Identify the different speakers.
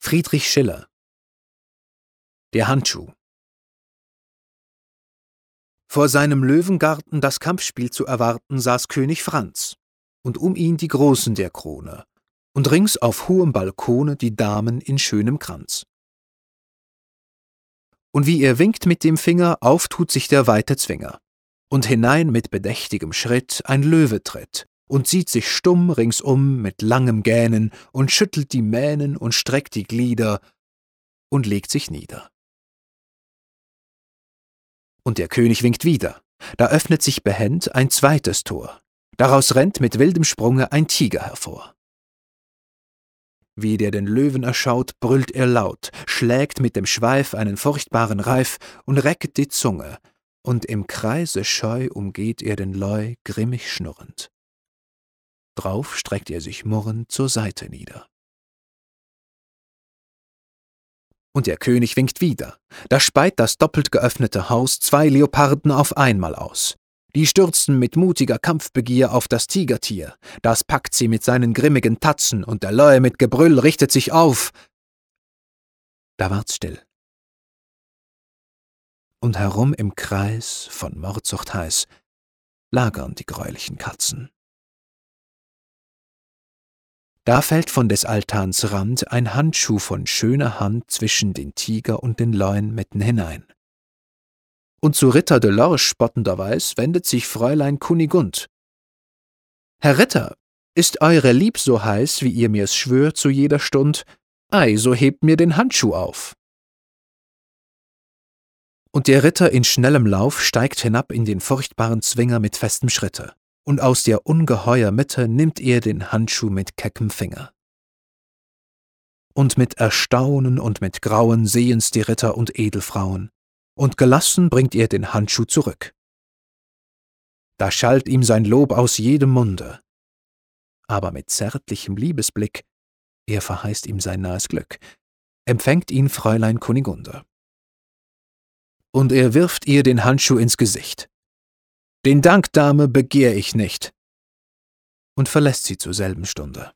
Speaker 1: Friedrich Schiller. Der Handschuh. Vor seinem Löwengarten das Kampfspiel zu erwarten, saß König Franz, und um ihn die Großen der Krone, und rings auf hohem Balkone die Damen in schönem Kranz. Und wie er winkt mit dem Finger, auftut sich der weite Zwinger, und hinein mit bedächtigem Schritt ein Löwe tritt, und sieht sich stumm ringsum mit langem Gähnen und schüttelt die Mähnen und streckt die Glieder und legt sich nieder. Und der König winkt wieder. Da öffnet sich behend ein zweites Tor. Daraus rennt mit wildem Sprunge ein Tiger hervor. Wie der den Löwen erschaut, brüllt er laut, schlägt mit dem Schweif einen furchtbaren Reif und recket die Zunge, und im Kreise scheu umgeht er den Leu grimmig schnurrend. Drauf streckt er sich murrend zur Seite nieder. Und der König winkt wieder. Da speit das doppelt geöffnete Haus zwei Leoparden auf einmal aus. Die stürzen mit mutiger Kampfbegier auf das Tigertier. Das packt sie mit seinen grimmigen Tatzen, und der Löwe mit Gebrüll richtet sich auf. Da ward's still. Und herum im Kreis, von Mordsucht heiß, lagern die greulichen Katzen. Da fällt von des Altans Rand ein Handschuh von schöner Hand zwischen den Tiger und den Leuen mitten hinein. Und zu Ritter de Lorsch spottenderweis wendet sich Fräulein Kunigund. Herr Ritter, ist eure Lieb so heiß, wie ihr mir's schwört zu jeder Stund? Ei, so hebt mir den Handschuh auf. Und der Ritter in schnellem Lauf steigt hinab in den furchtbaren Zwinger mit festem Schritte und aus der ungeheuer Mitte nimmt er den Handschuh mit keckem Finger. Und mit Erstaunen und mit Grauen sehen's die Ritter und Edelfrauen, und gelassen bringt er den Handschuh zurück. Da schallt ihm sein Lob aus jedem Munde, aber mit zärtlichem Liebesblick, er verheißt ihm sein nahes Glück, empfängt ihn Fräulein Kunigunde. Und er wirft ihr den Handschuh ins Gesicht. Den Dank, Dame, begehr ich nicht. Und verlässt sie zur selben Stunde.